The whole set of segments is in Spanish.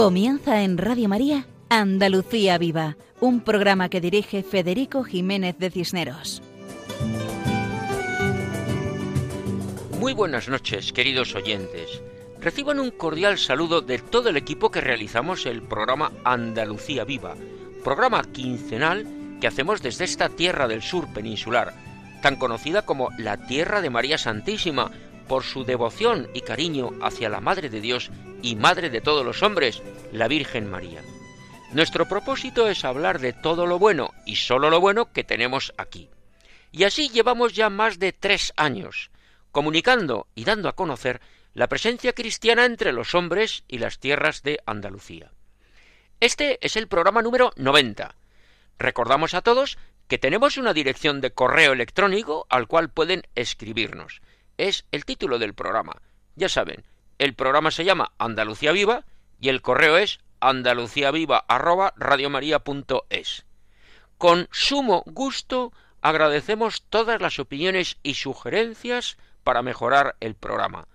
Comienza en Radio María Andalucía Viva, un programa que dirige Federico Jiménez de Cisneros. Muy buenas noches, queridos oyentes. Reciban un cordial saludo de todo el equipo que realizamos el programa Andalucía Viva, programa quincenal que hacemos desde esta tierra del sur peninsular, tan conocida como la Tierra de María Santísima, por su devoción y cariño hacia la Madre de Dios y Madre de todos los hombres, la Virgen María. Nuestro propósito es hablar de todo lo bueno y solo lo bueno que tenemos aquí. Y así llevamos ya más de tres años, comunicando y dando a conocer la presencia cristiana entre los hombres y las tierras de Andalucía. Este es el programa número 90. Recordamos a todos que tenemos una dirección de correo electrónico al cual pueden escribirnos es el título del programa. Ya saben, el programa se llama Andalucía Viva y el correo es andaluciaviva@radiomaria.es. Con sumo gusto agradecemos todas las opiniones y sugerencias para mejorar el programa.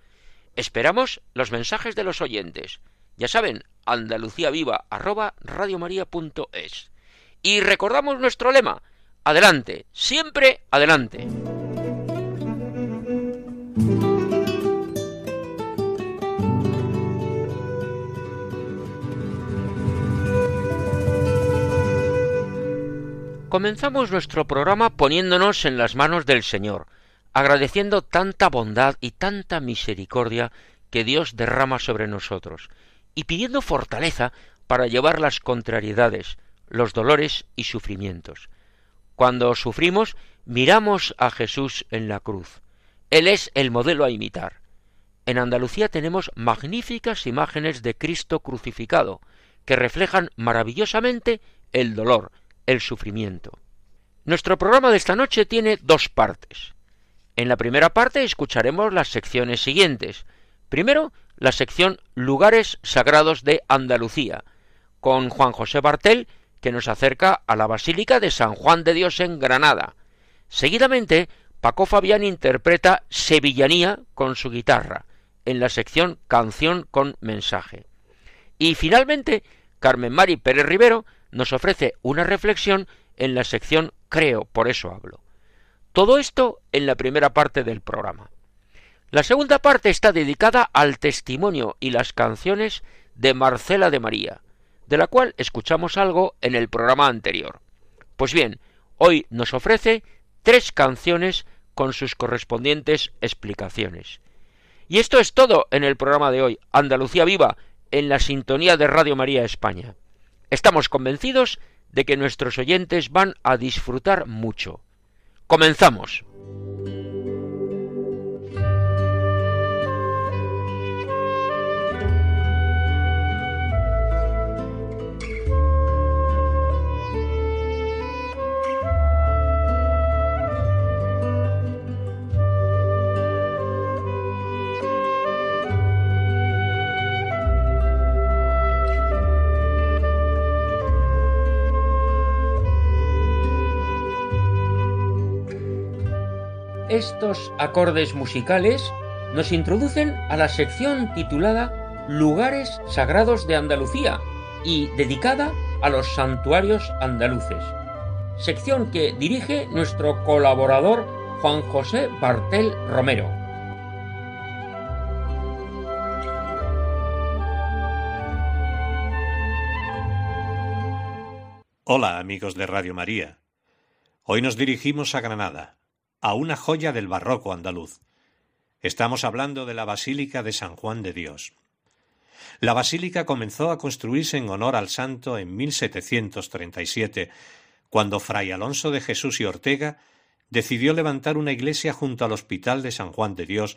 Esperamos los mensajes de los oyentes. Ya saben, andaluciaviva@radiomaria.es. Y recordamos nuestro lema: adelante, siempre adelante. Comenzamos nuestro programa poniéndonos en las manos del Señor, agradeciendo tanta bondad y tanta misericordia que Dios derrama sobre nosotros, y pidiendo fortaleza para llevar las contrariedades, los dolores y sufrimientos. Cuando sufrimos, miramos a Jesús en la cruz. Él es el modelo a imitar. En Andalucía tenemos magníficas imágenes de Cristo crucificado, que reflejan maravillosamente el dolor, el sufrimiento. Nuestro programa de esta noche tiene dos partes. En la primera parte escucharemos las secciones siguientes. Primero, la sección Lugares Sagrados de Andalucía, con Juan José Bartel, que nos acerca a la Basílica de San Juan de Dios en Granada. Seguidamente, Paco Fabián interpreta Sevillanía con su guitarra, en la sección Canción con mensaje. Y finalmente, Carmen Mari Pérez Rivero nos ofrece una reflexión en la sección Creo, por eso hablo. Todo esto en la primera parte del programa. La segunda parte está dedicada al testimonio y las canciones de Marcela de María, de la cual escuchamos algo en el programa anterior. Pues bien, hoy nos ofrece tres canciones con sus correspondientes explicaciones. Y esto es todo en el programa de hoy, Andalucía Viva, en la sintonía de Radio María España. Estamos convencidos de que nuestros oyentes van a disfrutar mucho. Comenzamos. Estos acordes musicales nos introducen a la sección titulada Lugares Sagrados de Andalucía y dedicada a los santuarios andaluces, sección que dirige nuestro colaborador Juan José Bartel Romero. Hola amigos de Radio María. Hoy nos dirigimos a Granada, a una joya del barroco andaluz. Estamos hablando de la Basílica de San Juan de Dios. La basílica comenzó a construirse en honor al santo en 1737, cuando Fray Alonso de Jesús y Ortega decidió levantar una iglesia junto al Hospital de San Juan de Dios,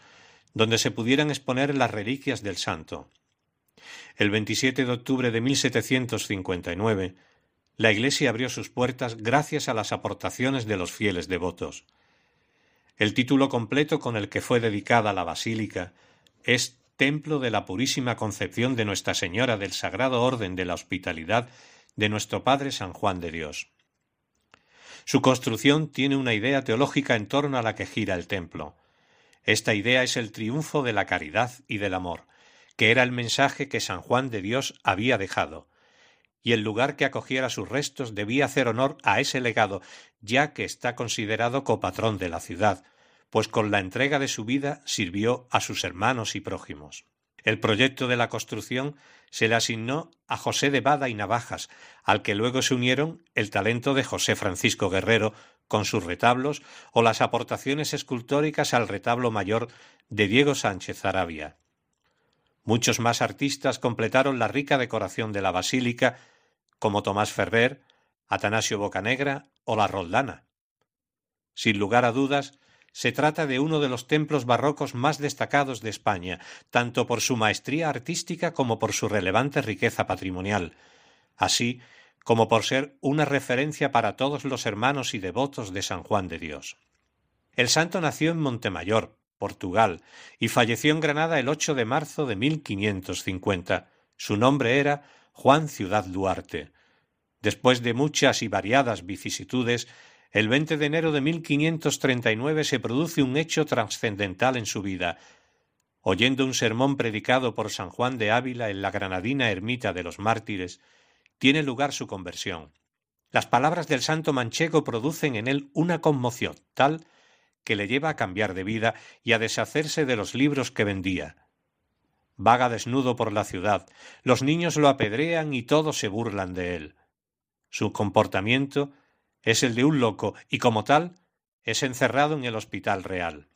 donde se pudieran exponer las reliquias del santo. El 27 de octubre de 1759, la iglesia abrió sus puertas gracias a las aportaciones de los fieles devotos. El título completo con el que fue dedicada la basílica es Templo de la Purísima Concepción de Nuestra Señora del Sagrado Orden de la Hospitalidad de nuestro Padre San Juan de Dios. Su construcción tiene una idea teológica en torno a la que gira el templo. Esta idea es el triunfo de la caridad y del amor, que era el mensaje que San Juan de Dios había dejado, y el lugar que acogiera sus restos debía hacer honor a ese legado, ya que está considerado copatrón de la ciudad, pues con la entrega de su vida sirvió a sus hermanos y prójimos. El proyecto de la construcción se le asignó a José de Bada y Navajas, al que luego se unieron el talento de José Francisco Guerrero con sus retablos o las aportaciones escultóricas al retablo mayor de Diego Sánchez Arabia. Muchos más artistas completaron la rica decoración de la basílica, como Tomás Ferrer, Atanasio Bocanegra o la Roldana. Sin lugar a dudas, se trata de uno de los templos barrocos más destacados de España, tanto por su maestría artística como por su relevante riqueza patrimonial, así como por ser una referencia para todos los hermanos y devotos de San Juan de Dios. El santo nació en Montemayor, Portugal, y falleció en Granada el 8 de marzo de 1550. Su nombre era Juan Ciudad Duarte. Después de muchas y variadas vicisitudes, el 20 de enero de 1539 se produce un hecho trascendental en su vida. Oyendo un sermón predicado por San Juan de Ávila en la granadina ermita de los mártires, tiene lugar su conversión. Las palabras del santo manchego producen en él una conmoción tal que le lleva a cambiar de vida y a deshacerse de los libros que vendía. Vaga desnudo por la ciudad, los niños lo apedrean y todos se burlan de él. Su comportamiento es el de un loco y como tal es encerrado en el hospital real.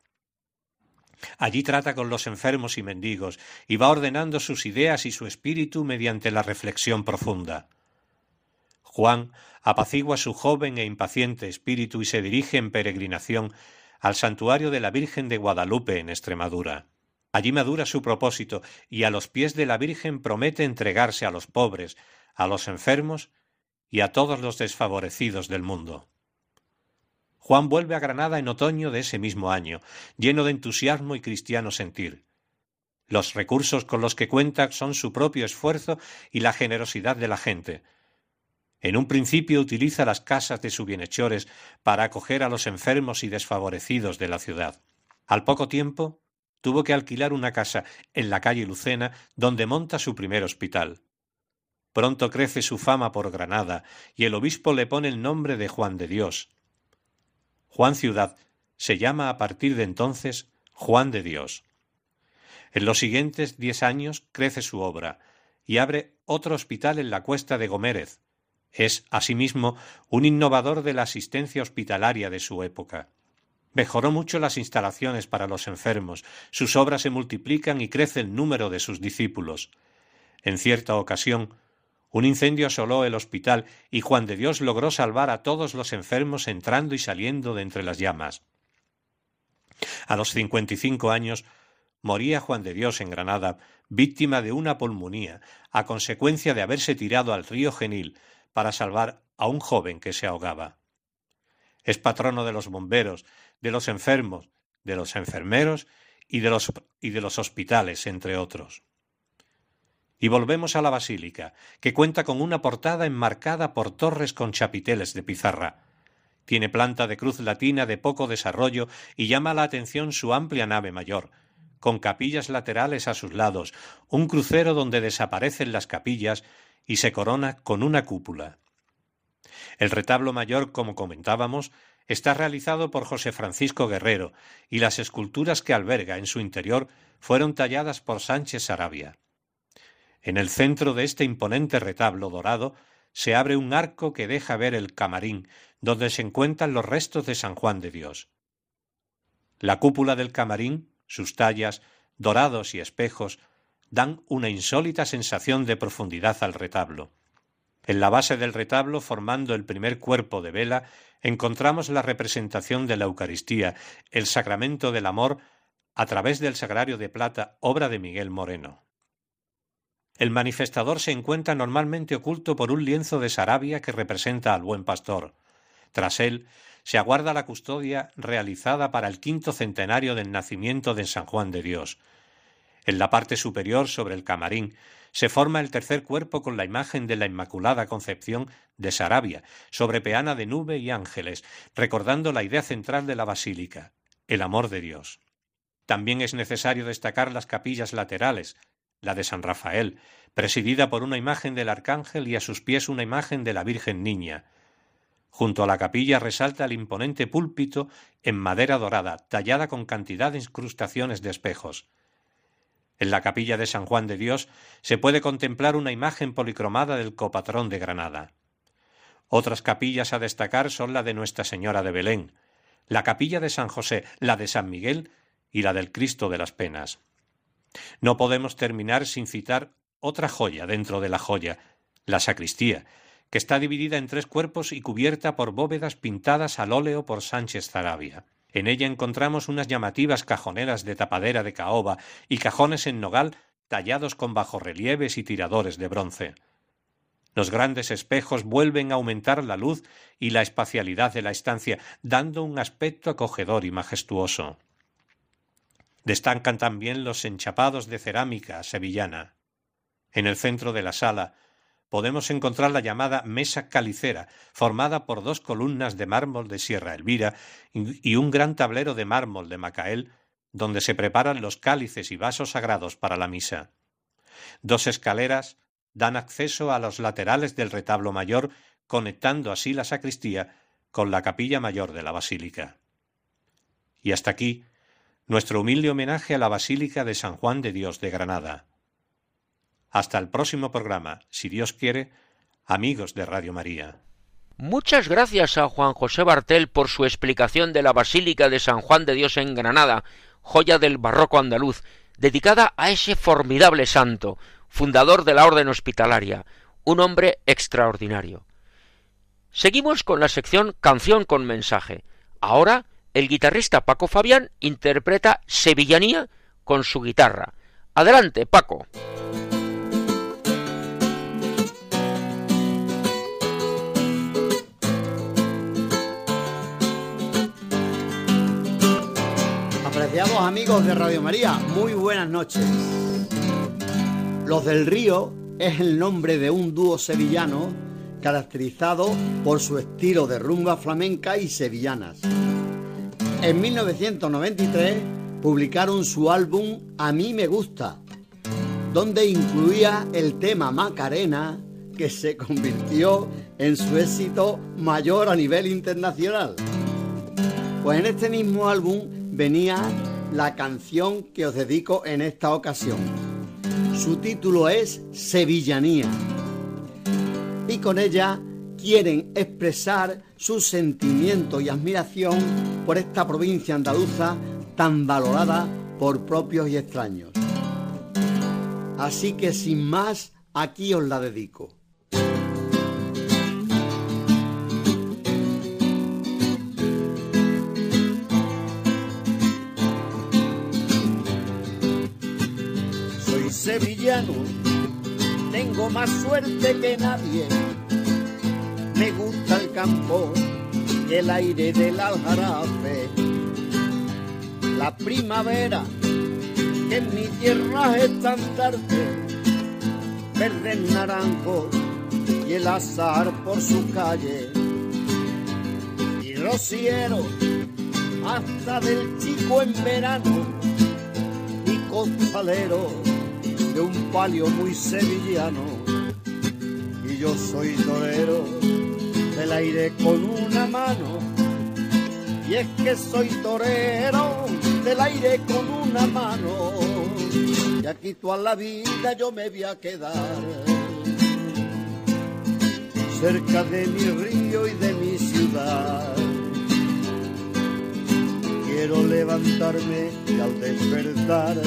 Allí trata con los enfermos y mendigos y va ordenando sus ideas y su espíritu mediante la reflexión profunda. Juan apacigua su joven e impaciente espíritu y se dirige en peregrinación al santuario de la Virgen de Guadalupe en Extremadura. Allí madura su propósito y a los pies de la Virgen promete entregarse a los pobres, a los enfermos y a todos los desfavorecidos del mundo. Juan vuelve a Granada en otoño de ese mismo año, lleno de entusiasmo y cristiano sentir. Los recursos con los que cuenta son su propio esfuerzo y la generosidad de la gente. En un principio utiliza las casas de sus bienhechores para acoger a los enfermos y desfavorecidos de la ciudad. Al poco tiempo tuvo que alquilar una casa en la calle Lucena donde monta su primer hospital. Pronto crece su fama por Granada, y el obispo le pone el nombre de Juan de Dios. Juan Ciudad se llama a partir de entonces Juan de Dios. En los siguientes diez años crece su obra y abre otro hospital en la cuesta de Gomérez. Es, asimismo, un innovador de la asistencia hospitalaria de su época. Mejoró mucho las instalaciones para los enfermos, sus obras se multiplican y crece el número de sus discípulos. En cierta ocasión, un incendio asoló el hospital y Juan de Dios logró salvar a todos los enfermos entrando y saliendo de entre las llamas. A los cincuenta y cinco años moría Juan de Dios en Granada, víctima de una pulmonía, a consecuencia de haberse tirado al río Genil para salvar a un joven que se ahogaba. Es patrono de los bomberos, de los enfermos, de los enfermeros y de los, y de los hospitales, entre otros. Y volvemos a la basílica, que cuenta con una portada enmarcada por torres con chapiteles de pizarra. Tiene planta de cruz latina de poco desarrollo y llama la atención su amplia nave mayor, con capillas laterales a sus lados, un crucero donde desaparecen las capillas y se corona con una cúpula. El retablo mayor, como comentábamos, está realizado por José Francisco Guerrero y las esculturas que alberga en su interior fueron talladas por Sánchez Sarabia. En el centro de este imponente retablo dorado se abre un arco que deja ver el camarín, donde se encuentran los restos de San Juan de Dios. La cúpula del camarín, sus tallas, dorados y espejos, dan una insólita sensación de profundidad al retablo. En la base del retablo, formando el primer cuerpo de vela, encontramos la representación de la Eucaristía, el sacramento del amor, a través del sagrario de plata, obra de Miguel Moreno. El manifestador se encuentra normalmente oculto por un lienzo de Sarabia que representa al buen pastor. Tras él se aguarda la custodia realizada para el quinto centenario del nacimiento de San Juan de Dios. En la parte superior, sobre el camarín, se forma el tercer cuerpo con la imagen de la Inmaculada Concepción de Sarabia, sobre peana de nube y ángeles, recordando la idea central de la basílica, el amor de Dios. También es necesario destacar las capillas laterales, la de San Rafael, presidida por una imagen del Arcángel y a sus pies una imagen de la Virgen Niña. Junto a la capilla resalta el imponente púlpito en madera dorada, tallada con cantidad de incrustaciones de espejos. En la capilla de San Juan de Dios se puede contemplar una imagen policromada del copatrón de Granada. Otras capillas a destacar son la de Nuestra Señora de Belén, la capilla de San José, la de San Miguel y la del Cristo de las Penas. No podemos terminar sin citar otra joya dentro de la joya, la sacristía, que está dividida en tres cuerpos y cubierta por bóvedas pintadas al óleo por Sánchez Zarabia. En ella encontramos unas llamativas cajoneras de tapadera de caoba y cajones en nogal tallados con bajorrelieves y tiradores de bronce. Los grandes espejos vuelven a aumentar la luz y la espacialidad de la estancia, dando un aspecto acogedor y majestuoso. Destacan también los enchapados de cerámica sevillana. En el centro de la sala podemos encontrar la llamada mesa calicera, formada por dos columnas de mármol de Sierra Elvira y un gran tablero de mármol de Macael, donde se preparan los cálices y vasos sagrados para la misa. Dos escaleras dan acceso a los laterales del retablo mayor, conectando así la sacristía con la capilla mayor de la basílica. Y hasta aquí nuestro humilde homenaje a la Basílica de San Juan de Dios de Granada. Hasta el próximo programa, si Dios quiere, amigos de Radio María. Muchas gracias a Juan José Bartel por su explicación de la Basílica de San Juan de Dios en Granada, joya del barroco andaluz, dedicada a ese formidable santo, fundador de la Orden Hospitalaria, un hombre extraordinario. Seguimos con la sección Canción con mensaje. Ahora el guitarrista Paco Fabián interpreta Sevillanía con su guitarra. Adelante, Paco. Amigos de Radio María, muy buenas noches. Los del Río es el nombre de un dúo sevillano caracterizado por su estilo de rumba flamenca y sevillanas. En 1993 publicaron su álbum A mí me gusta, donde incluía el tema Macarena, que se convirtió en su éxito mayor a nivel internacional. Pues en este mismo álbum venía la canción que os dedico en esta ocasión. Su título es Sevillanía. Y con ella quieren expresar su sentimiento y admiración por esta provincia andaluza tan valorada por propios y extraños. Así que sin más, aquí os la dedico. Sevillano, tengo más suerte que nadie me gusta el campo y el aire del aljarafe. La primavera, que en mi tierra es tan tarde, verde naranjo y el azar por su calle. Y rociero, hasta del chico en verano, y de un palio muy sevillano. Y yo soy torero del aire con una mano. Y es que soy torero del aire con una mano. Y aquí toda la vida yo me voy a quedar. Cerca de mi río y de mi ciudad. Quiero levantarme y al despertar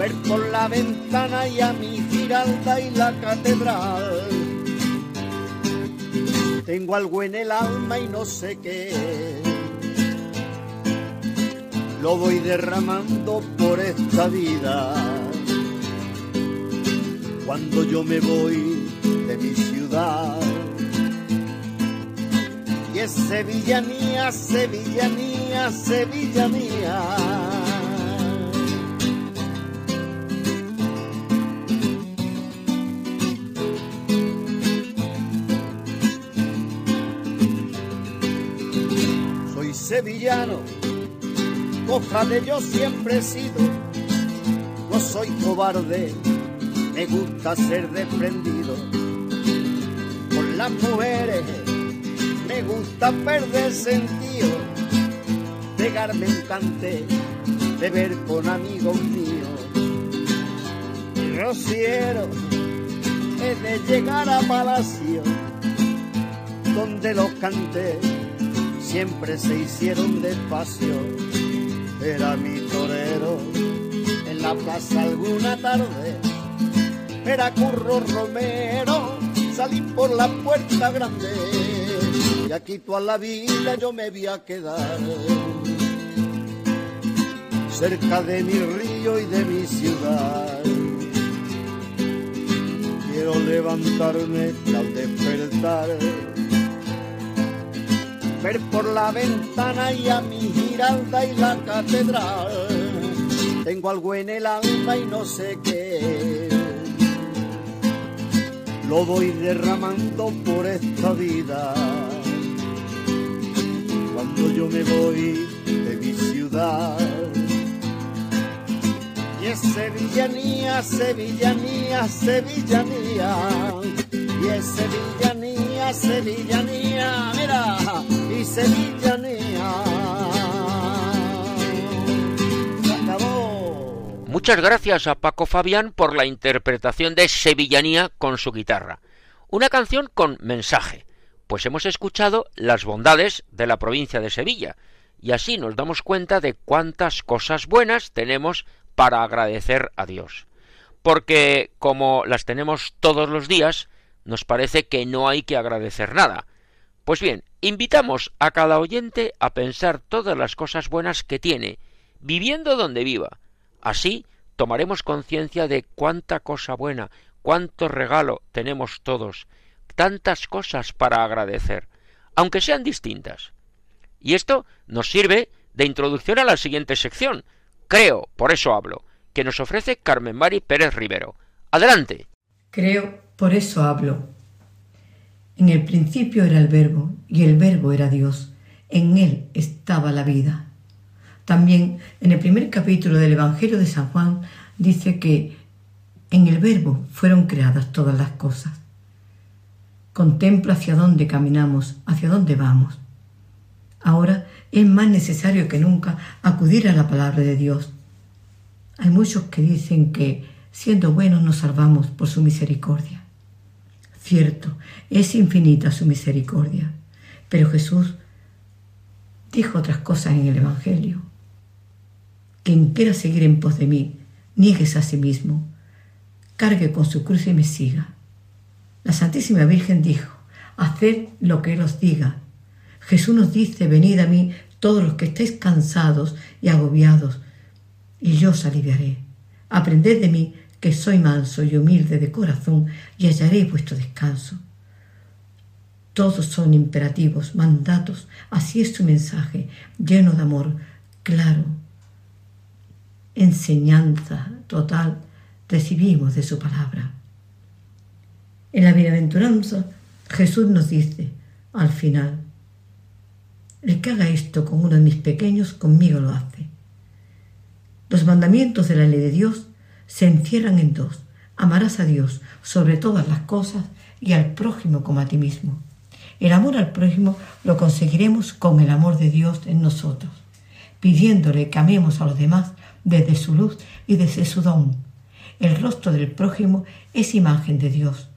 ver por la ventana y a mi giralda y la catedral tengo algo en el alma y no sé qué. Lo voy derramando por esta vida. Cuando yo me voy de mi ciudad. Y es Sevilla mía, Sevilla mía, Sevilla mía. Sevillano, de yo siempre he sido, soy cobarde, me gusta ser desprendido. Con las mujeres me gusta perder sentido, pegarme un cante, beber con amigos míos. Rociero es de llegar a palacio, donde los cantes siempre se hicieron despacio. Era mi torero en la plaza alguna tarde, era Curro Romero, salí por la puerta grande y aquí toda la vida yo me voy a quedar cerca de mi río y de mi ciudad. Quiero levantarme al despertar, ver por la ventana y a mi giralda y la catedral. Tengo algo en el alma y no sé qué. Lo voy derramando por esta vida. Cuando yo me voy de mi ciudad y es sevillanía, sevillanía, sevillanía. Y es sevillanía, sevillanía, mira, y sevillanía. Muchas gracias a Paco Fabián por la interpretación de Sevillanía con su guitarra. Una canción con mensaje, pues hemos escuchado las bondades de la provincia de Sevilla, y así nos damos cuenta de cuántas cosas buenas tenemos para agradecer a Dios. Porque como las tenemos todos los días, nos parece que no hay que agradecer nada. Pues bien, invitamos a cada oyente a pensar todas las cosas buenas que tiene, viviendo donde viva. Así tomaremos conciencia de cuánta cosa buena, cuánto regalo tenemos todos, tantas cosas para agradecer, aunque sean distintas. Y esto nos sirve de introducción a la siguiente sección, Creo, por eso hablo, que nos ofrece Carmen Mari Pérez Rivero. Adelante. Creo, por eso hablo. En el principio era el verbo, y el verbo era Dios. En él estaba la vida. También en el primer capítulo del Evangelio de San Juan dice que en el verbo fueron creadas todas las cosas. Contemplo hacia dónde caminamos, hacia dónde vamos. Ahora es más necesario que nunca acudir a la palabra de Dios. Hay muchos que dicen que siendo buenos nos salvamos por su misericordia. Cierto, es infinita su misericordia, pero Jesús dijo otras cosas en el Evangelio. Quien quiera seguir en pos de mí, niegues a sí mismo, cargue con su cruz y me siga. La Santísima Virgen dijo, haced lo que Él os diga Jesús nos dice, venid a mí todos los que estéis cansados y agobiados, y yo os aliviaré. Aprended de mí, que soy manso y humilde de corazón, y hallaréis vuestro descanso. Todos son imperativos, mandatos, así es su mensaje, lleno de amor, claro. Enseñanza total recibimos de su palabra. En la bienaventuranza Jesús nos dice, al final, el que haga esto con uno de mis pequeños, conmigo lo hace. Los mandamientos de la ley de Dios se encierran en dos. Amarás a Dios sobre todas las cosas y al prójimo como a ti mismo. El amor al prójimo lo conseguiremos con el amor de Dios en nosotros, pidiéndole que amemos a los demás desde su luz y desde su don. El rostro del prójimo es imagen de Dios.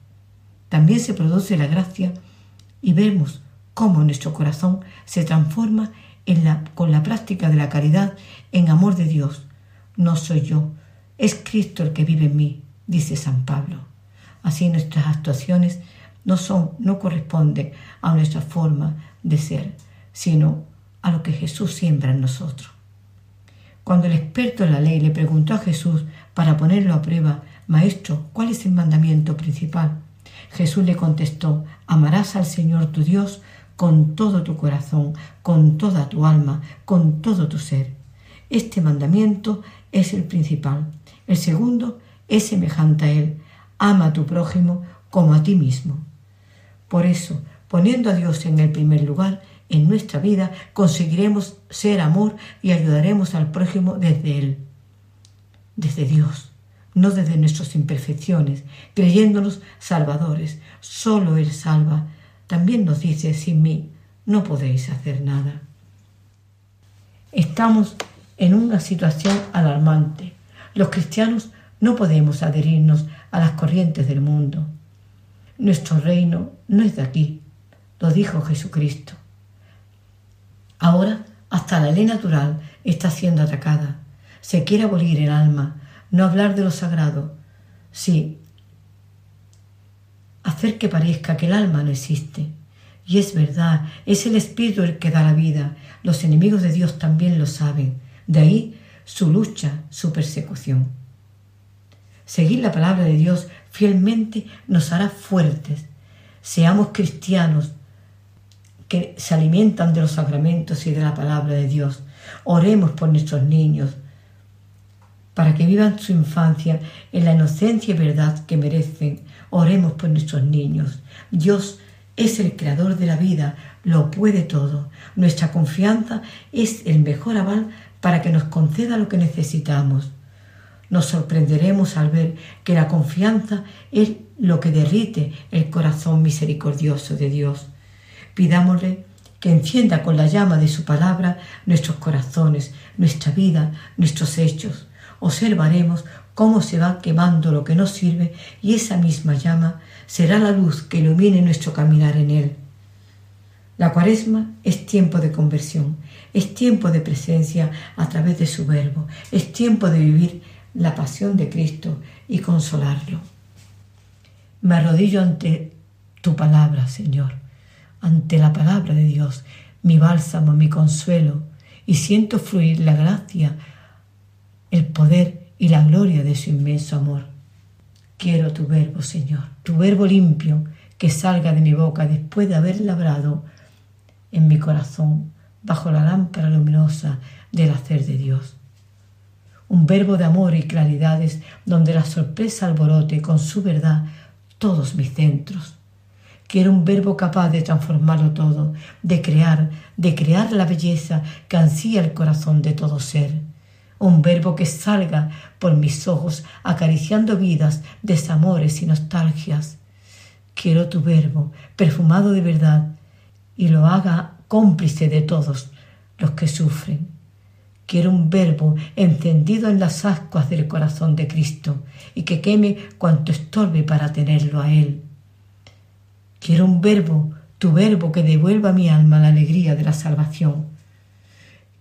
También se produce la gracia y vemos cómo nuestro corazón se transforma en la, con la práctica de la caridad en amor de Dios. No soy yo, es Cristo el que vive en mí, dice San Pablo. Así nuestras actuaciones no son, no corresponden a nuestra forma de ser, sino a lo que Jesús siembra en nosotros. Cuando el experto en la ley le preguntó a Jesús para ponerlo a prueba, Maestro, ¿cuál es el mandamiento principal? Jesús le contestó, amarás al Señor tu Dios con todo tu corazón, con toda tu alma, con todo tu ser. Este mandamiento es el principal. El segundo es semejante a él. Ama a tu prójimo como a ti mismo. Por eso, poniendo a Dios en el primer lugar en nuestra vida, conseguiremos ser amor y ayudaremos al prójimo desde Él, desde Dios, no desde nuestras imperfecciones, creyéndonos salvadores. Solo Él salva. También nos dice, sin mí no podéis hacer nada. Estamos en una situación alarmante. Los cristianos no podemos adherirnos a las corrientes del mundo. Nuestro reino no es de aquí, lo dijo Jesucristo. Ahora hasta la ley natural está siendo atacada. Se quiere abolir el alma, no hablar de lo sagrado. Sí, hacer que parezca que el alma no existe. Y es verdad, es el Espíritu el que da la vida. Los enemigos de Dios también lo saben. De ahí su lucha, su persecución. Seguir la palabra de Dios fielmente nos hará fuertes. Seamos cristianos que se alimentan de los sacramentos y de la palabra de Dios. Oremos por nuestros niños para que vivan su infancia en la inocencia y verdad que merecen. Oremos por nuestros niños. Dios es el creador de la vida, lo puede todo. Nuestra confianza es el mejor aval para que nos conceda lo que necesitamos. Nos sorprenderemos al ver que la confianza es lo que derrite el corazón misericordioso de Dios. Pidámosle que encienda con la llama de su palabra nuestros corazones, nuestra vida, nuestros hechos. Observaremos cómo se va quemando lo que nos sirve y esa misma llama será la luz que ilumine nuestro caminar en él. La cuaresma es tiempo de conversión, es tiempo de presencia a través de su verbo, es tiempo de vivir la pasión de Cristo y consolarlo. Me arrodillo ante tu palabra, Señor, ante la palabra de Dios, mi bálsamo, mi consuelo, y siento fluir la gracia, el poder y la gloria de su inmenso amor. Quiero tu verbo, Señor, tu verbo limpio que salga de mi boca después de haber labrado en mi corazón bajo la lámpara luminosa del hacer de Dios. Un verbo de amor y claridades donde la sorpresa alborote con su verdad todos mis centros. Quiero un verbo capaz de transformarlo todo, de crear, de crear la belleza que ansía el corazón de todo ser. Un verbo que salga por mis ojos acariciando vidas, desamores y nostalgias. Quiero tu verbo, perfumado de verdad, y lo haga cómplice de todos los que sufren. Quiero un verbo encendido en las ascuas del corazón de Cristo y que queme cuanto estorbe para tenerlo a Él. Quiero un verbo, tu verbo que devuelva a mi alma la alegría de la salvación.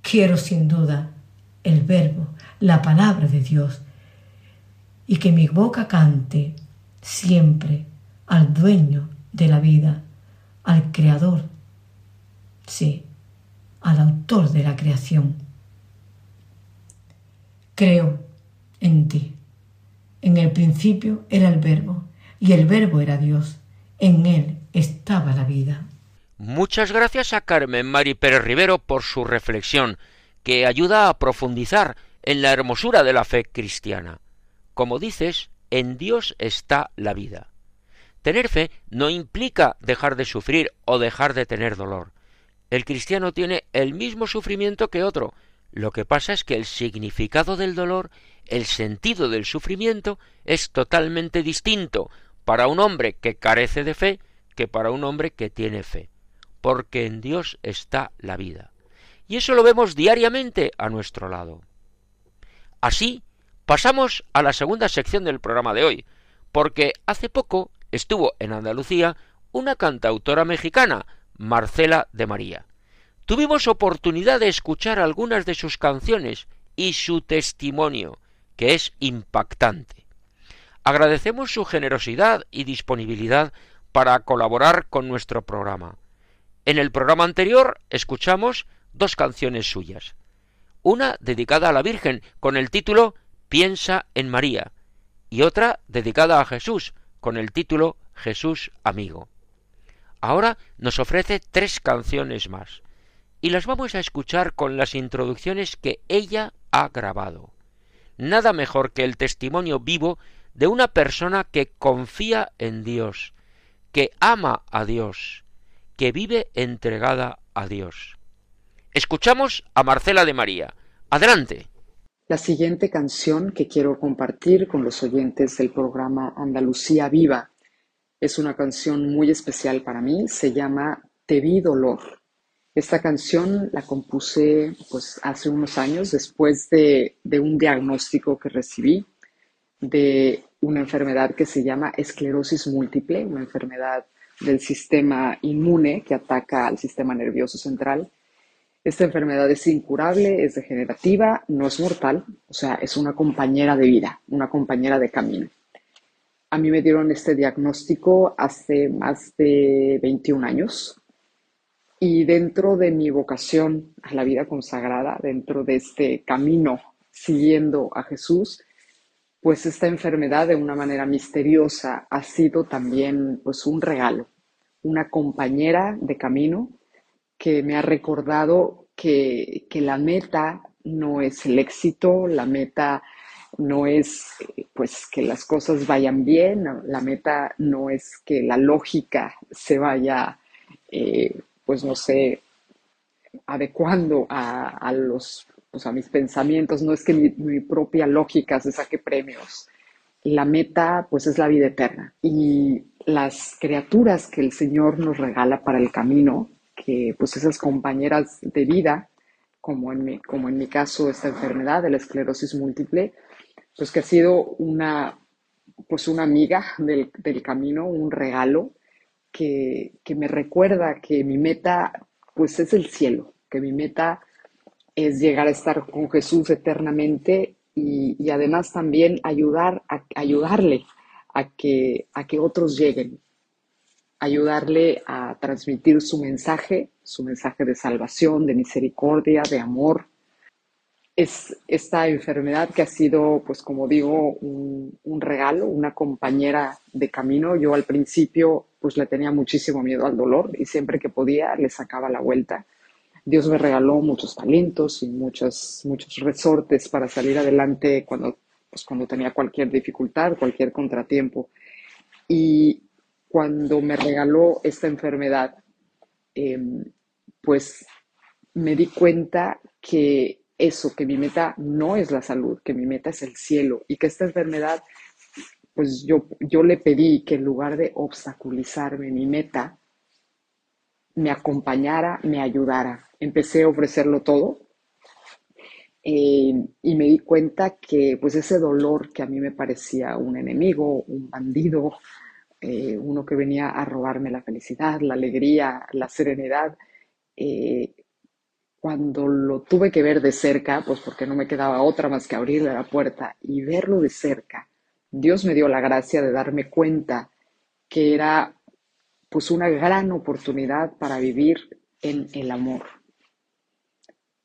Quiero sin duda el verbo, la palabra de Dios, y que mi boca cante siempre al dueño de la vida, al Creador sí, al autor de la creación. Creo en ti. En el principio era el verbo, y el verbo era Dios. En él estaba la vida. Muchas gracias a Carmen Mari Pérez Rivero por su reflexión, que ayuda a profundizar en la hermosura de la fe cristiana. Como dices, en Dios está la vida. Tener fe no implica dejar de sufrir o dejar de tener dolor. El cristiano tiene el mismo sufrimiento que otro. Lo que pasa es que el significado del dolor, el sentido del sufrimiento, es totalmente distinto para un hombre que carece de fe que para un hombre que tiene fe. Porque en Dios está la vida. Y eso lo vemos diariamente a nuestro lado. Así, pasamos a la segunda sección del programa de hoy, porque hace poco estuvo en Andalucía una cantautora mexicana, Marcela de María. Tuvimos oportunidad de escuchar algunas de sus canciones y su testimonio, que es impactante. Agradecemos su generosidad y disponibilidad para colaborar con nuestro programa. En el programa anterior escuchamos dos canciones suyas. Una dedicada a la Virgen con el título Piensa en María y otra dedicada a Jesús con el título Jesús amigo. Ahora nos ofrece tres canciones más, y las vamos a escuchar con las introducciones que ella ha grabado. Nada mejor que el testimonio vivo de una persona que confía en Dios, que ama a Dios, que vive entregada a Dios. Escuchamos a Marcela de María. Adelante. La siguiente canción que quiero compartir con los oyentes del programa Andalucía Viva es una canción muy especial para mí, se llama Te vi dolor. Esta canción la compuse pues hace unos años después de, de un diagnóstico que recibí de una enfermedad que se llama esclerosis múltiple, una enfermedad del sistema inmune que ataca al sistema nervioso central. Esta enfermedad es incurable, es degenerativa, no es mortal, o sea, es una compañera de vida, una compañera de camino. A mí me dieron este diagnóstico hace más de 21 años. Y dentro de mi vocación a la vida consagrada, dentro de este camino siguiendo a Jesús, pues esta enfermedad de una manera misteriosa ha sido también pues un regalo, una compañera de camino que me ha recordado que, la meta no es el éxito, la meta no es pues que las cosas vayan bien, la meta no es que la lógica se vaya, eh, pues no sé, adecuando a, los a mis pensamientos, no es que mi, propia lógica se saque premios. La meta, pues, es la vida eterna. Y las criaturas que el Señor nos regala para el camino, que pues esas compañeras de vida, como en mi, como en mi caso esta enfermedad de la esclerosis múltiple, pues que ha sido una, pues una amiga del, del camino, un regalo que, que, me recuerda que mi meta pues es el cielo, que mi meta es llegar a estar con Jesús eternamente y, además también ayudar a, ayudarle a que, a que otros lleguen, ayudarle a transmitir su mensaje, su mensaje de salvación, de misericordia, de amor. Es esta enfermedad que ha sido, pues como digo, un, regalo, una compañera de camino. Yo al principio, pues le tenía muchísimo miedo al dolor y siempre que podía le sacaba la vuelta Dios me regaló muchos talentos y muchos, muchos resortes para salir adelante cuando, pues, cuando tenía cualquier dificultad, cualquier contratiempo. Y cuando me regaló esta enfermedad, em, pues me di cuenta que eso, que mi meta no es la salud, que mi meta es el cielo y que esta enfermedad, pues yo, yo le pedí que en lugar de obstaculizarme mi meta, me acompañara, me ayudara. Empecé a ofrecerlo todo eh, y me di cuenta que pues ese dolor que a mí me parecía un enemigo, un bandido, eh, uno que venía a robarme la felicidad, la alegría, la serenidad, eh, cuando lo tuve que ver de cerca, pues porque no me quedaba otra más que abrirle la puerta y verlo de cerca, Dios me dio la gracia de darme cuenta que era pues una gran oportunidad para vivir en el amor.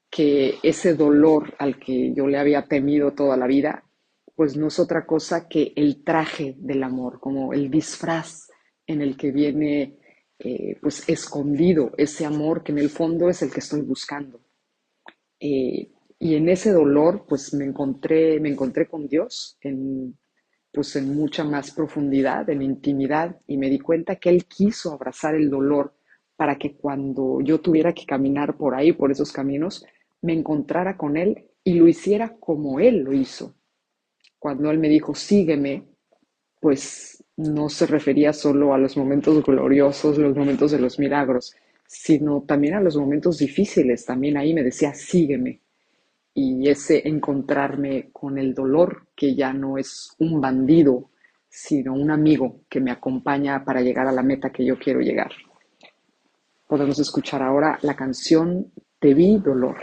Que ese dolor al que yo le había temido toda la vida, pues no es otra cosa que el traje del amor, como el disfraz en el que viene eh, pues escondido ese amor que en el fondo es el que estoy buscando. Eh, y en ese dolor, pues me encontré, me encontré con Dios en, pues en mucha más profundidad, en intimidad, y me di cuenta que él quiso abrazar el dolor para que cuando yo tuviera que caminar por ahí, por esos caminos, me encontrara con él y lo hiciera como él lo hizo. Cuando él me dijo, sígueme, pues no se refería solo a los momentos gloriosos, los momentos de los milagros, sino también a los momentos difíciles. También ahí me decía, sígueme y ese encontrarme con el dolor que ya no es un bandido, sino un amigo que me acompaña para llegar a la meta que yo quiero llegar. Podemos escuchar ahora la canción Te vi dolor.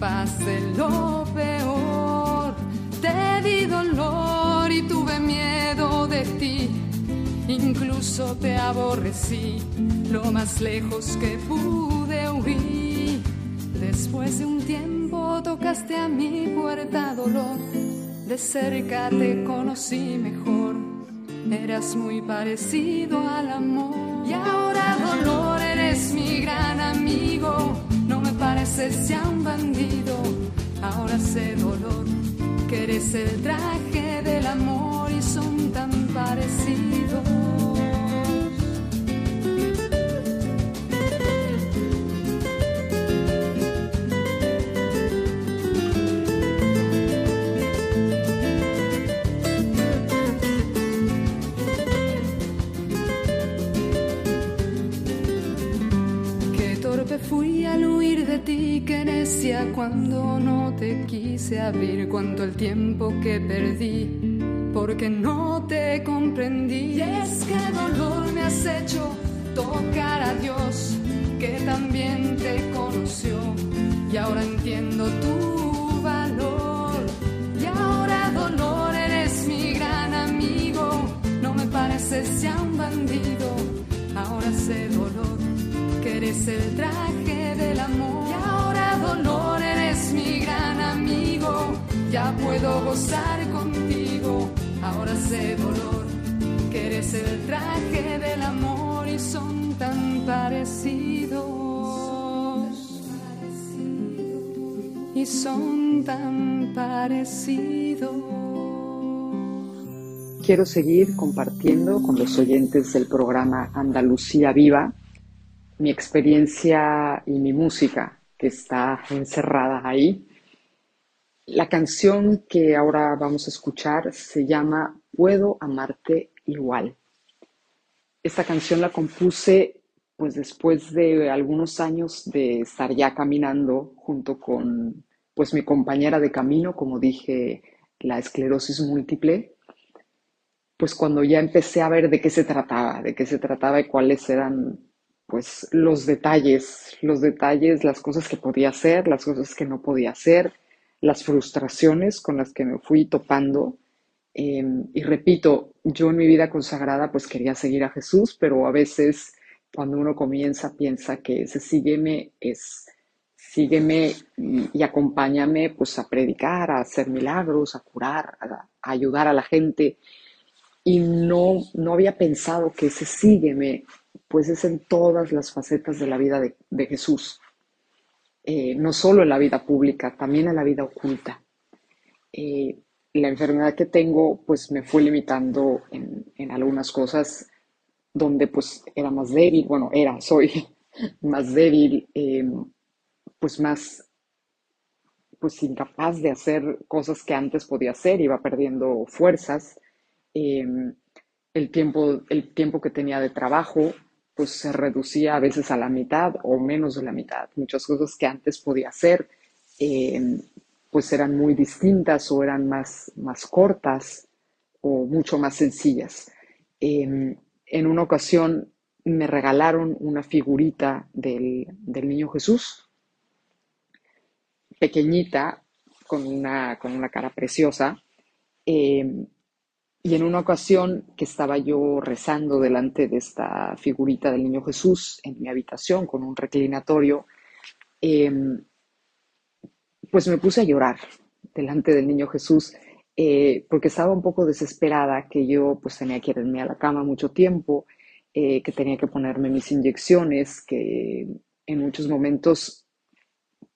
De lo peor. Te di dolor y tuve miedo de ti, incluso te aborrecí, lo más lejos que pude huir. Después de un tiempo tocaste a mi puerta dolor, de cerca te conocí mejor, eras muy parecido al amor. Y ahora dolor eres mi gran amigo, sé dolor que eres el traje del amor y son tan parecidos. Qué torpe fui al huir de ti, que necia cuando no te quise abrir, cuánto el tiempo que perdí, porque no te comprendí. Y es que dolor me has hecho tocar a Dios, que también te conoció, y ahora entiendo tu valor. Y ahora dolor eres mi gran amigo, no me pareces ya un bandido, ahora sé dolor que eres el traje del amor. Y ahora dolor eres mi gran amigo, ya puedo gozar contigo. Ahora sé dolor que eres el traje del amor y son tan parecidos. Y son tan parecidos. Quiero seguir compartiendo con los oyentes del programa Andalucía Viva mi experiencia y mi música que está encerrada ahí. La canción que ahora vamos a escuchar se llama Puedo amarte igual. Esta canción la compuse pues después de algunos años de estar ya caminando junto con pues mi compañera de camino, como dije, la esclerosis múltiple, pues cuando ya empecé a ver de qué se trataba, de qué se trataba y cuáles eran pues los detalles, los detalles, las cosas que podía hacer, las cosas que no podía hacer, las frustraciones con las que me fui topando. Eh, y repito, yo en mi vida consagrada pues quería seguir a Jesús, pero a veces cuando uno comienza piensa que ese sígueme es sígueme y, y acompáñame pues a predicar, a hacer milagros, a curar, a, a ayudar a la gente. Y no, no había pensado que ese sígueme pues es en todas las facetas de la vida de, Jesús. Eh, no solo en la vida pública, también en la vida oculta. Eh, la enfermedad que tengo pues me fue limitando en, en, algunas cosas donde pues era más débil, bueno, era, soy más débil, eh, pues más pues incapaz de hacer cosas que antes podía hacer, iba perdiendo fuerzas. el, tiempo, el tiempo que tenía de trabajo pues se reducía a veces a la mitad o menos de la mitad. Muchas cosas que antes podía hacer, eh, pues eran muy distintas o eran más, más cortas o mucho más sencillas. Eh, en una ocasión me regalaron una figurita del, del niño Jesús, pequeñita, con una, con una cara preciosa. Eh, y en una ocasión que estaba yo rezando delante de esta figurita del niño Jesús en mi habitación con un reclinatorio, eh, pues me puse a llorar delante del niño Jesús eh, porque estaba un poco desesperada que yo pues tenía que irme a la cama mucho tiempo, eh, que tenía que ponerme mis inyecciones, que en muchos momentos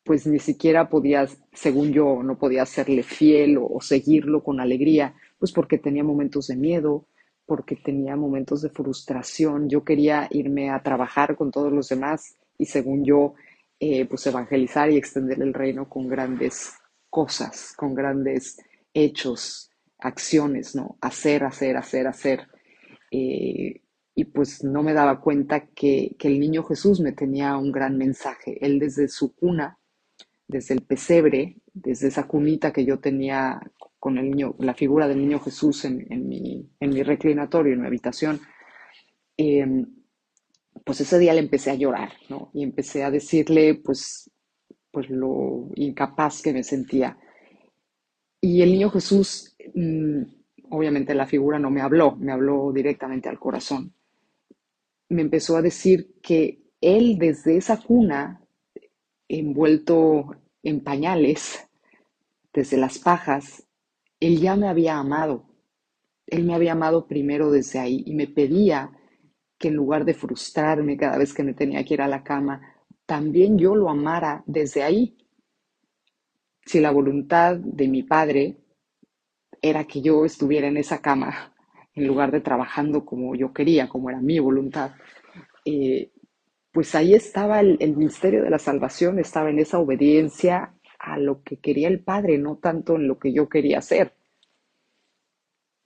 pues ni siquiera podía, según yo, no podía serle fiel o seguirlo con alegría pues porque tenía momentos de miedo, porque tenía momentos de frustración. Yo quería irme a trabajar con todos los demás y según yo, eh, pues evangelizar y extender el reino con grandes cosas, con grandes hechos, acciones, ¿no? Hacer, hacer, hacer, hacer. Eh, y pues no me daba cuenta que, que el niño Jesús me tenía un gran mensaje. Él desde su cuna, desde el pesebre, desde esa cunita que yo tenía con el niño, la figura del niño Jesús en, mi, en mi, reclinatorio, en mi habitación, eh, pues ese día le empecé a llorar, ¿no? Y empecé a decirle, pues, pues lo incapaz que me sentía. Y el niño Jesús, mm, obviamente la figura no me habló, me habló directamente al corazón. Me empezó a decir que él desde esa cuna, envuelto en pañales, desde las pajas, él ya me había amado. Él me había amado primero desde ahí y me pedía que en lugar de frustrarme cada vez que me tenía que ir a la cama, también yo lo amara desde ahí. Si la voluntad de mi padre era que yo estuviera en esa cama en lugar de trabajando como yo quería, como era mi voluntad, eh, pues ahí estaba el, el, misterio de la salvación, estaba en esa obediencia a lo que quería el Padre, no tanto en lo que yo quería hacer.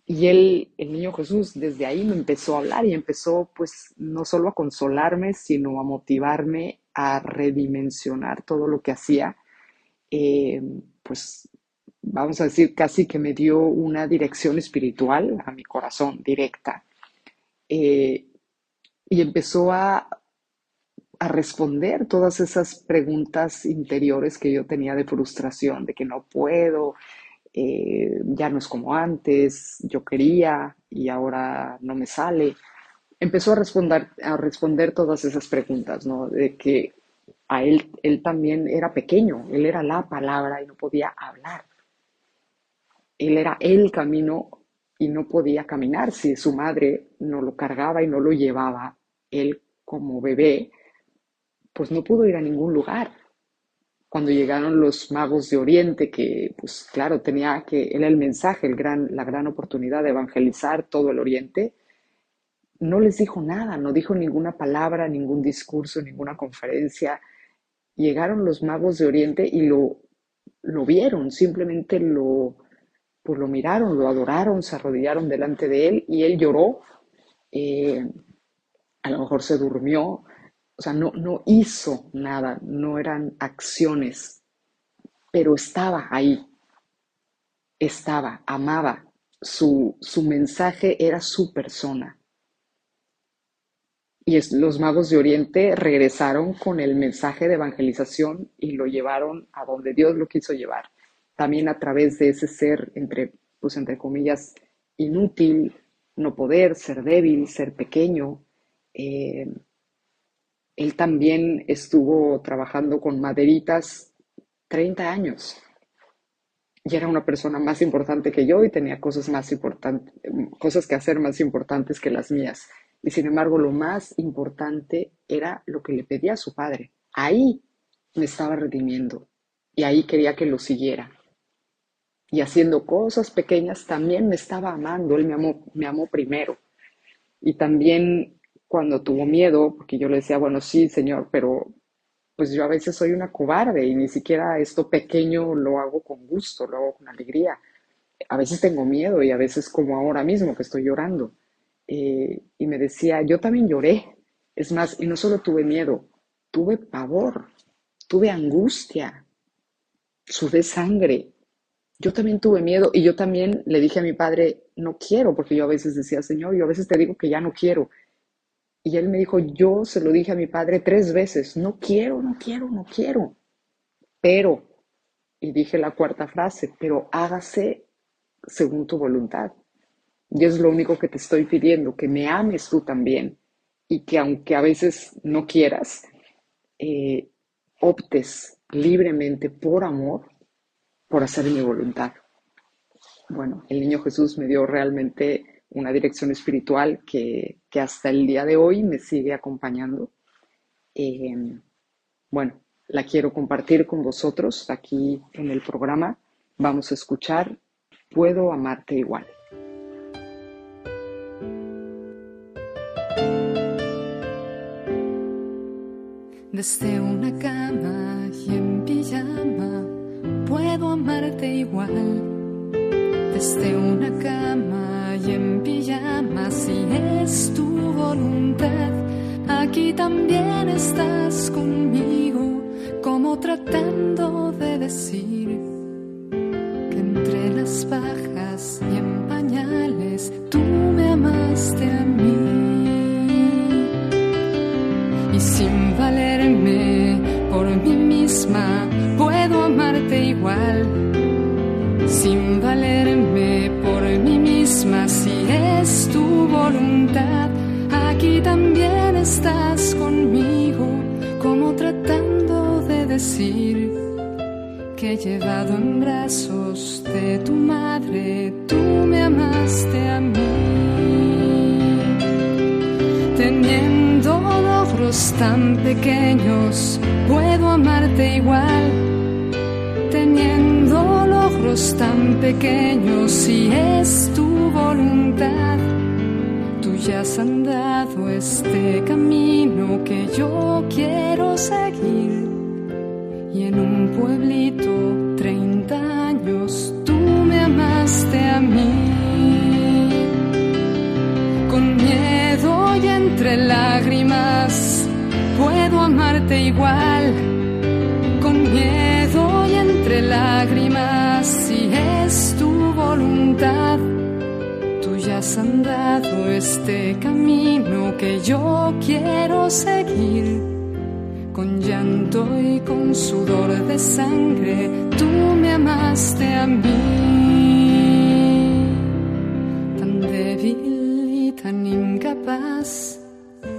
Y él, el niño Jesús, desde ahí me empezó a hablar y empezó pues no solo a consolarme, sino a motivarme a redimensionar todo lo que hacía. Eh, pues vamos a decir, casi que me dio una dirección espiritual a mi corazón directa. Eh, y empezó a, a responder todas esas preguntas interiores que yo tenía de frustración, de que no puedo, eh, ya no es como antes, yo quería y ahora no me sale. Empezó a responder, a responder todas esas preguntas, ¿no? De que a él, él también era pequeño, él era la palabra y no podía hablar. Él era el camino y no podía caminar si su madre no lo cargaba y no lo llevaba. Él como bebé, pues no pudo ir a ningún lugar cuando llegaron los magos de Oriente, que pues claro, tenía que, era el mensaje, el gran, la gran oportunidad de evangelizar todo el Oriente, no les dijo nada, no dijo ninguna palabra, ningún discurso, ninguna conferencia. Llegaron los magos de Oriente y lo, lo vieron, simplemente lo, pues lo miraron, lo adoraron, se arrodillaron delante de él y él lloró. Eh, a lo mejor se durmió, o sea, no, no hizo nada, no eran acciones, pero estaba ahí, estaba, amaba, su, su mensaje era su persona. Y los magos de Oriente regresaron con el mensaje de evangelización y lo llevaron a donde Dios lo quiso llevar. También a través de ese ser, entre, pues entre comillas, inútil, no poder, ser débil, ser pequeño, eh, él también estuvo trabajando con maderitas 30 años y era una persona más importante que yo y tenía cosas más importantes, cosas que hacer más importantes que las mías. Y sin embargo, lo más importante era lo que le pedía a su padre. Ahí me estaba redimiendo y ahí quería que lo siguiera. Y haciendo cosas pequeñas también me estaba amando, él me amó, me amó primero. Y también cuando tuvo miedo, porque yo le decía, bueno, sí, señor, pero pues yo a veces soy una cobarde y ni siquiera esto pequeño lo hago con gusto, lo hago con alegría. A veces tengo miedo y a veces como ahora mismo que estoy llorando. Eh, y me decía, yo también lloré. Es más, y no solo tuve miedo, tuve pavor, tuve angustia, sudé sangre. Yo también tuve miedo y yo también le dije a mi padre, no quiero, porque yo a veces decía, Señor, yo a veces te digo que ya no quiero. Y él me dijo, yo se lo dije a mi padre tres veces, no quiero, no quiero, no quiero. Pero, y dije la cuarta frase, pero hágase según tu voluntad. Y es lo único que te estoy pidiendo, que me ames tú también. Y que aunque a veces no quieras, eh, optes libremente por amor, por hacer mi voluntad. Bueno, el niño Jesús me dio realmente una dirección espiritual que, hasta el día de hoy me sigue acompañando. Eh, bueno, la quiero compartir con vosotros aquí en el programa. Vamos a escuchar Puedo amarte igual. Desde una cama y en pijama puedo amarte igual. Desde una cama y en pijama si es tu voluntad. Aquí también estás conmigo, como tratando de decir que entre las bajas y en pañales tú me amaste a mí. Que llevado en brazos de tu madre, tú me amaste a mí. Teniendo logros tan pequeños, puedo amarte igual. Teniendo logros tan pequeños, si es tu voluntad ya has andado este camino que yo quiero seguir. Y en un pueblito, 30 años, tú me amaste a mí. Con miedo y entre lágrimas, puedo amarte igual. Con miedo y entre lágrimas, si es tu voluntad has andado este camino que yo quiero seguir. Llanto y con sudor de sangre, tú me amaste a mí. Tan débil y tan incapaz,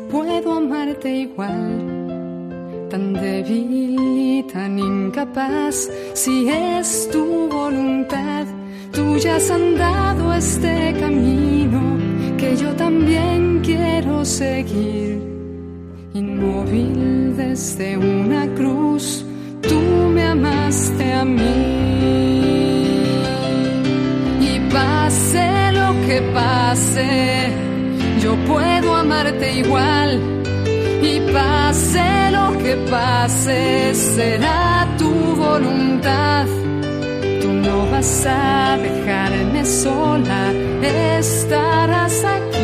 puedo amarte igual. Tan débil y tan incapaz, si es tu voluntad Tú ya has andado este camino que yo también quiero seguir. Inmóvil desde una cruz, tú me amaste a mí. Y pase lo que pase, yo puedo amarte igual. Y pase lo que pase, será tu voluntad no vas a dejarme sola, estarás aquí,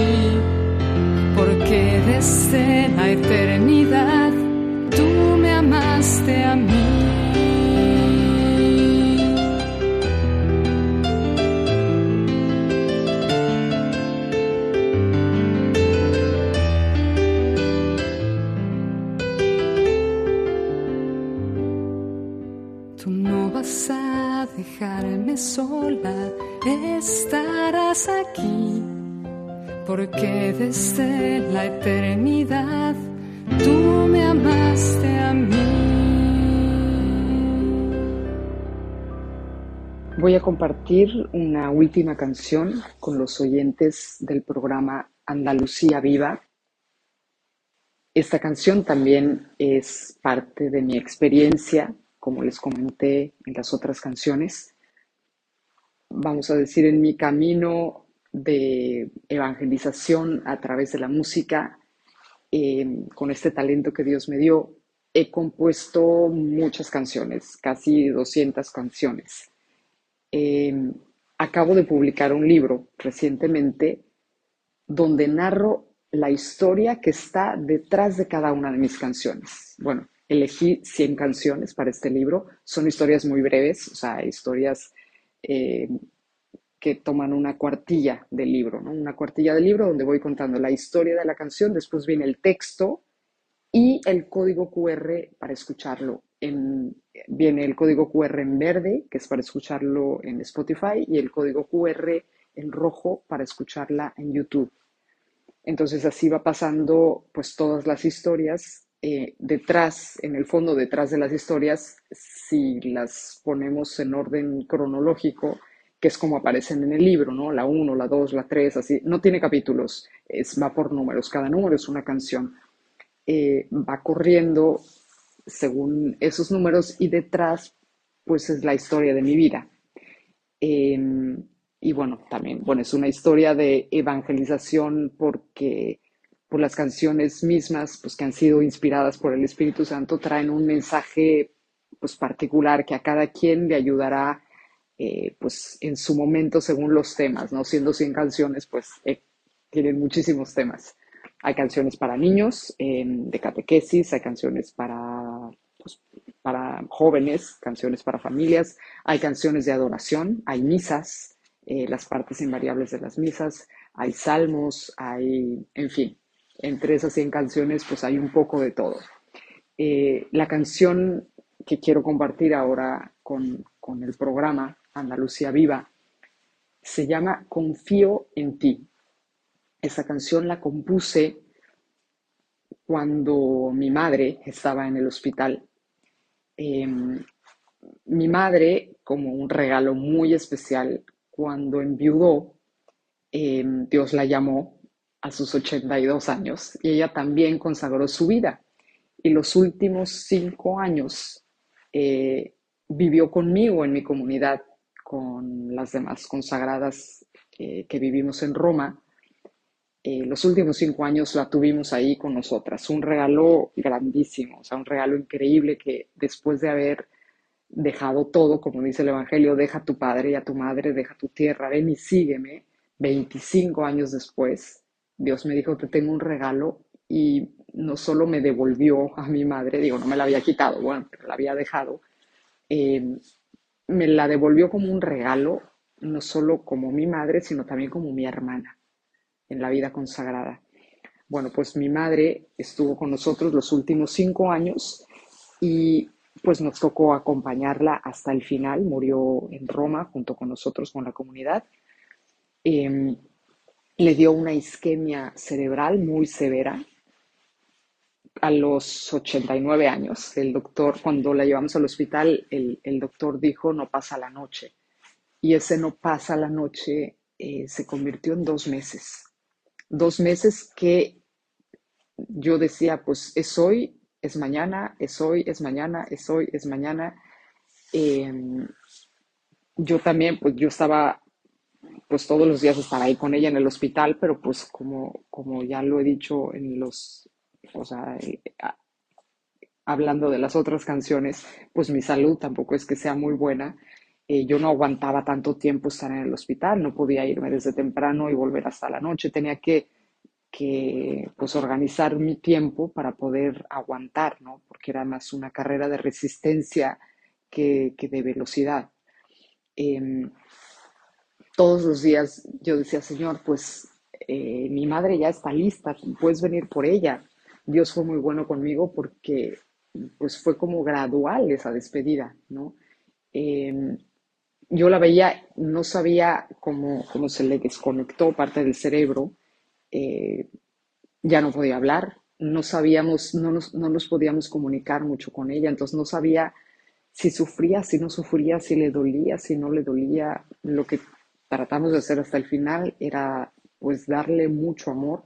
desde la eternidad tú me amaste a mí. sola estarás aquí, porque desde la eternidad tú me amaste a mí. Voy a compartir una última canción con los oyentes del programa Andalucía Viva. Esta canción también es parte de mi experiencia, como les comenté en las otras canciones vamos a decir, en mi camino de evangelización a través de la música, em, con este talento que Dios me dio, he compuesto muchas canciones, casi 200 canciones. Em, acabo de publicar un libro recientemente donde narro la historia que está detrás de cada una de mis canciones. Bueno, elegí 100 canciones para este libro. Son historias muy breves, o sea, historias eh, que toman una cuartilla del libro, ¿no? Una cuartilla del libro donde voy contando la historia de la canción, después viene el texto y el código QR para escucharlo. En, viene el código QR en verde, que es para escucharlo en Spotify, y el código QR en rojo para escucharla en YouTube. Entonces así va pasando pues todas las historias eh, detrás, en el fondo detrás de las historias, si las ponemos en orden cronológico, que es como aparecen en el libro, ¿no? La 1, la 2, la 3, así. No tiene capítulos, es, va por números, cada número es una canción. Eh, va corriendo según esos números y detrás, pues es la historia de mi vida. Em, y bueno, también, bueno, es una historia de evangelización porque por las canciones mismas, pues que han sido inspiradas por el Espíritu Santo, traen un mensaje pues particular que a cada quien le ayudará eh, pues en su momento según los temas, ¿no? Siendo 100 canciones, pues eh, tienen muchísimos temas. Hay canciones para niños em, de catequesis, hay canciones para, pues, para jóvenes, canciones para familias, hay canciones de adoración, hay misas, eh, las partes invariables de las misas, hay salmos, hay, en fin, entre esas 100 canciones pues hay un poco de todo. la canción que quiero compartir ahora con, con el programa Andalucía Viva, se llama Confío en ti. Esa canción la compuse cuando mi madre estaba en el hospital Em, mi madre, como un regalo muy especial, cuando enviudó, em, Dios la llamó a sus 82 años y ella también consagró su vida. Y los últimos cinco años eh, vivió conmigo en mi comunidad, con las demás consagradas eh, que vivimos en Roma. Eh, los últimos cinco años la tuvimos ahí con nosotras. Un regalo grandísimo, o sea, un regalo increíble que después de haber dejado todo, como dice el Evangelio, deja a tu padre y a tu madre, deja tu tierra, ven y sígueme. 25 años después, Dios me dijo, te tengo un regalo y no solo me devolvió a mi madre, digo, no me la había quitado, bueno, pero la había dejado, eh, me la devolvió como un regalo, no solo como mi madre, sino también como mi hermana en la vida consagrada. Bueno, pues mi madre estuvo con nosotros los últimos cinco años y pues nos tocó acompañarla hasta el final. Murió en Roma junto con nosotros, con la comunidad. Em, le dio una isquemia cerebral muy severa a los 89 años. El doctor, cuando la llevamos al hospital, el, el doctor dijo no pasa la noche. Y ese no pasa la noche eh, se convirtió en dos meses dos meses que yo decía, pues es hoy, es mañana, es hoy, es mañana, es hoy, es mañana. Em, yo también, pues yo estaba, pues todos los días estaba ahí con ella en el hospital, pero pues como, como ya lo he dicho en los, o sea, eh, hablando de las otras canciones, pues mi salud tampoco es que sea muy buena. Eh, yo no aguantaba tanto tiempo estar en el hospital, no podía irme desde temprano y volver hasta la noche, tenía que, que pues, organizar mi tiempo para poder aguantar, ¿no? porque era más una carrera de resistencia que, que de velocidad. Em, todos los días yo decía, Señor, pues eh, mi madre ya está lista, puedes venir por ella. Dios fue muy bueno conmigo porque pues fue como gradual esa despedida, ¿no? Em, yo la veía, no sabía cómo, cómo se le desconectó parte del cerebro, eh, ya no podía hablar, no sabíamos, no nos, no nos podíamos comunicar mucho con ella, entonces no sabía si sufría, si no sufría, si le dolía, si no le dolía. Lo que tratamos de hacer hasta el final era pues darle mucho amor,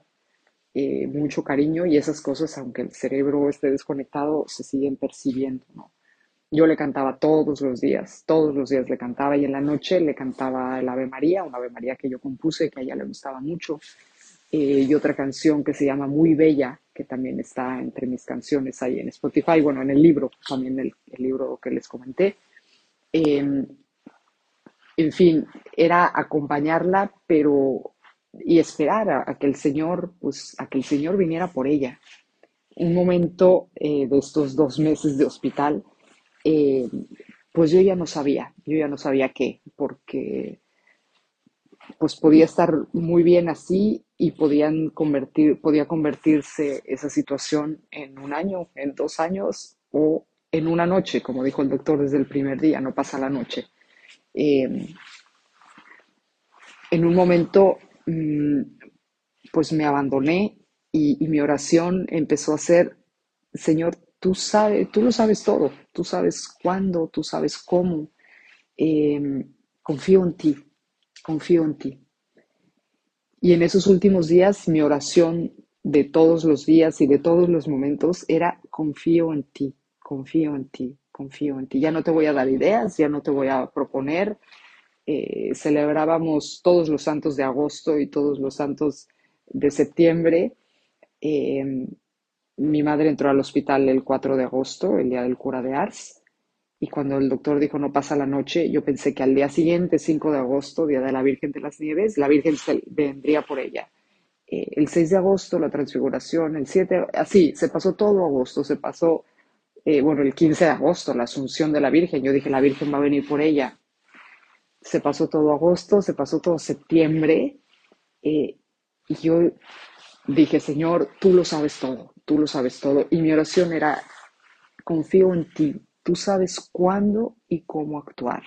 eh, mucho cariño y esas cosas, aunque el cerebro esté desconectado, se siguen percibiendo, ¿no? Yo le cantaba todos los días, todos los días le cantaba y en la noche le cantaba el Ave María, una Ave María que yo compuse, que a ella le gustaba mucho, eh, y otra canción que se llama Muy Bella, que también está entre mis canciones ahí en Spotify, bueno, en el libro, también el, libro que les comenté. Em, en fin, era acompañarla, pero y esperar a, que el Señor, pues, a que el Señor viniera por ella. Un momento eh, de estos dos meses de hospital eh, pues yo ya no sabía, yo ya no sabía qué, porque pues podía estar muy bien así y podían convertir, podía convertirse esa situación en un año, en dos años o en una noche, como dijo el doctor desde el primer día, no pasa la noche. Eh, en un momento, pues me abandoné y, y mi oración empezó a ser, Señor, tú sabes, tú lo sabes todo, tú sabes cuándo, tú sabes cómo. Em, confío en ti, confío en ti. Y en esos últimos días mi oración de todos los días y de todos los momentos era confío en ti, confío en ti, confío en ti. Ya no te voy a dar ideas, ya no te voy a proponer. Eh, celebrábamos todos los santos de agosto y todos los santos de septiembre. Em, mi madre entró al hospital el 4 de agosto, el día del cura de Ars, y cuando el doctor dijo no pasa la noche, yo pensé que al día siguiente, 5 de agosto, día de la Virgen de las Nieves, la Virgen vendría por ella. Eh, el 6 de agosto, la transfiguración, el 7, así, se pasó todo agosto, se pasó, eh, bueno, el 15 de agosto, la asunción de la Virgen, yo dije, la Virgen va a venir por ella. Se pasó todo agosto, se pasó todo septiembre, eh, y yo dije, Señor, tú lo sabes todo, tú lo sabes todo. Y mi oración era, confío en ti, tú sabes cuándo y cómo actuar.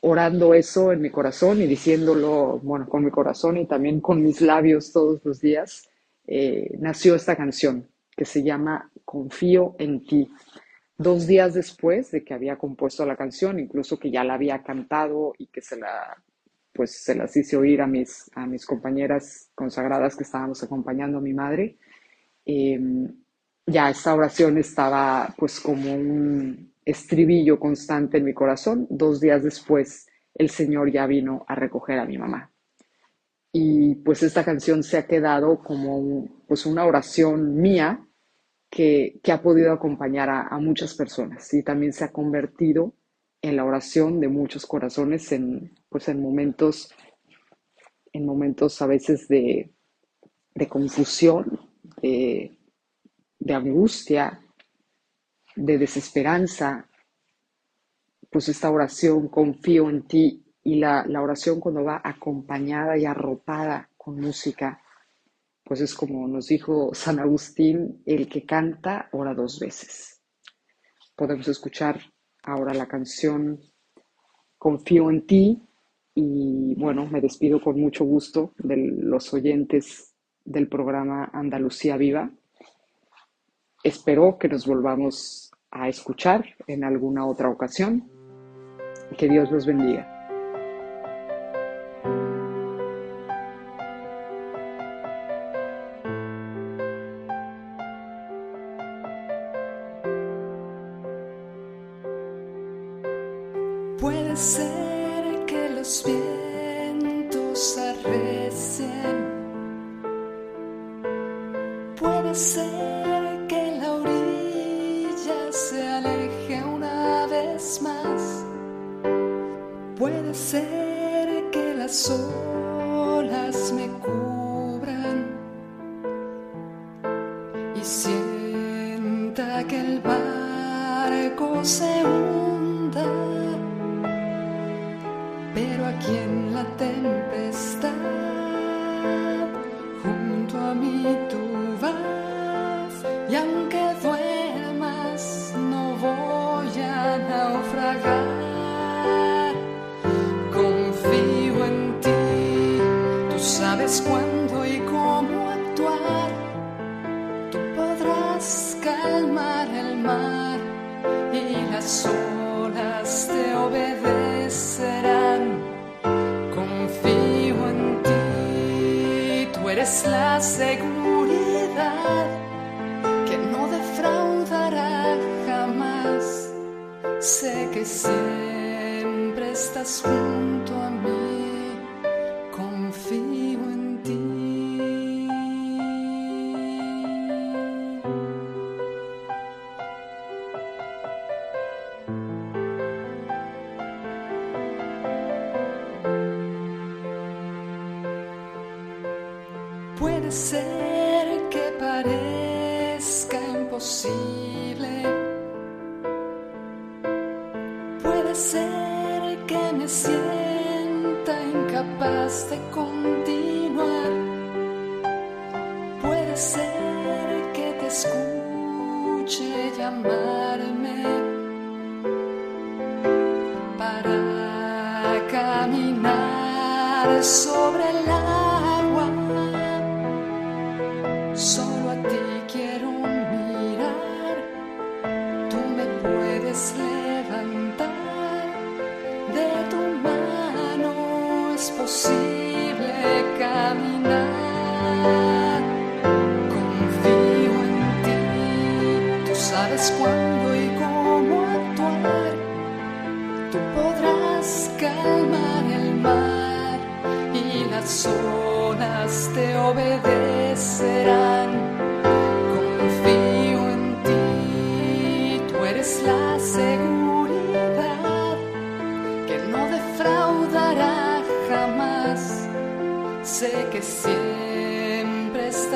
Orando eso en mi corazón y diciéndolo, bueno, con mi corazón y también con mis labios todos los días, eh, nació esta canción. que se llama Confío en ti. Dos días después de que había compuesto la canción, incluso que ya la había cantado y que se la pues se las hice oír a mis, a mis compañeras consagradas que estábamos acompañando a mi madre. Em, ya esta oración estaba pues como un estribillo constante en mi corazón. Dos días después el Señor ya vino a recoger a mi mamá. Y pues esta canción se ha quedado como pues una oración mía que, ha podido acompañar a, a, muchas personas y también se ha convertido en la oración de muchos corazones en, pues en momentos, en momentos a veces de, de confusión, de, de angustia, de desesperanza, pues esta oración, confío en ti, y la, la, oración cuando va acompañada y arropada con música, pues es como nos dijo San Agustín, el que canta ora dos veces. Podemos escuchar ahora la canción Confío en ti y bueno, me despido con mucho gusto de los oyentes del programa Andalucía Viva. Espero que nos volvamos a escuchar en alguna otra ocasión. Que Dios los bendiga. Aquí en la tempestad, junto a mí tú vas, y aunque duermas, no voy a naufragar. Confío en ti, tú sabes cuándo y cómo actuar. Tú podrás calmar el mar y las olas que siempre estás junto a mí,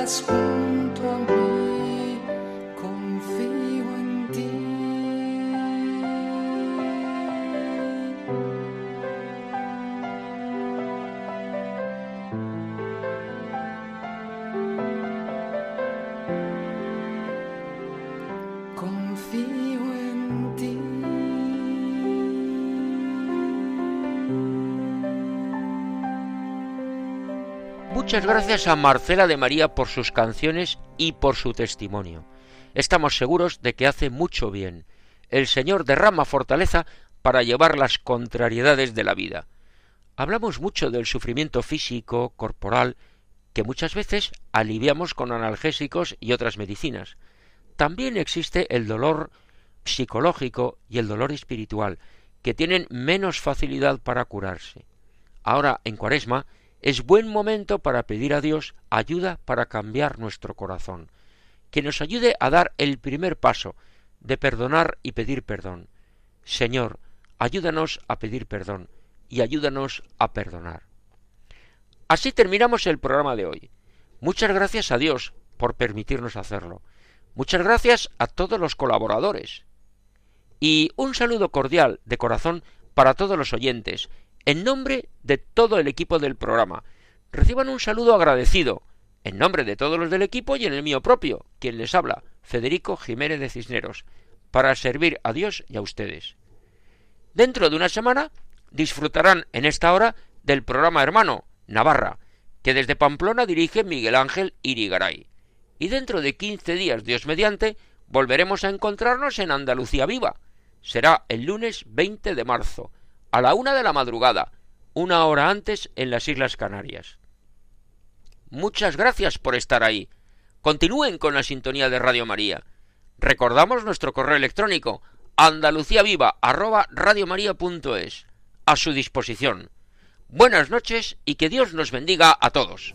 siempre estás Muchas gracias a Marcela de María por sus canciones y por su testimonio. estamos seguros de que hace mucho bien. El Señor derrama fortaleza para llevar las contrariedades de la vida. Hablamos mucho del sufrimiento físico, corporal, que muchas veces aliviamos con analgésicos y otras medicinas. También existe el dolor psicológico y el dolor espiritual, que tienen menos facilidad para curarse. Ahora, en Cuaresma, es buen momento para pedir a Dios ayuda para cambiar nuestro corazón, que nos ayude a dar el primer paso de perdonar y pedir perdón. Señor, ayúdanos a pedir perdón y ayúdanos a perdonar. Así terminamos el programa de hoy. Muchas gracias a Dios por permitirnos hacerlo. Muchas gracias a todos los colaboradores. Y un saludo cordial de corazón para todos los oyentes, en nombre de todo el equipo del programa. Reciban un saludo agradecido, en nombre de todos los del equipo y en el mío propio, quien les habla, Federico Jiménez de Cisneros, para servir a Dios y a ustedes. Dentro de una semana disfrutarán en esta hora del programa hermano, Navarra, que desde Pamplona dirige Miguel Ángel Irigaray. Y dentro de quince días, Dios mediante, volveremos a encontrarnos en Andalucía Viva. Será el lunes 20 de marzo, a la una de la madrugada, una hora antes en las Islas Canarias. Muchas gracias por estar ahí. Continúen con la sintonía de Radio María. Recordamos nuestro correo electrónico andaluciaviva@radiomaria.es a su disposición. Buenas noches y que Dios nos bendiga a todos.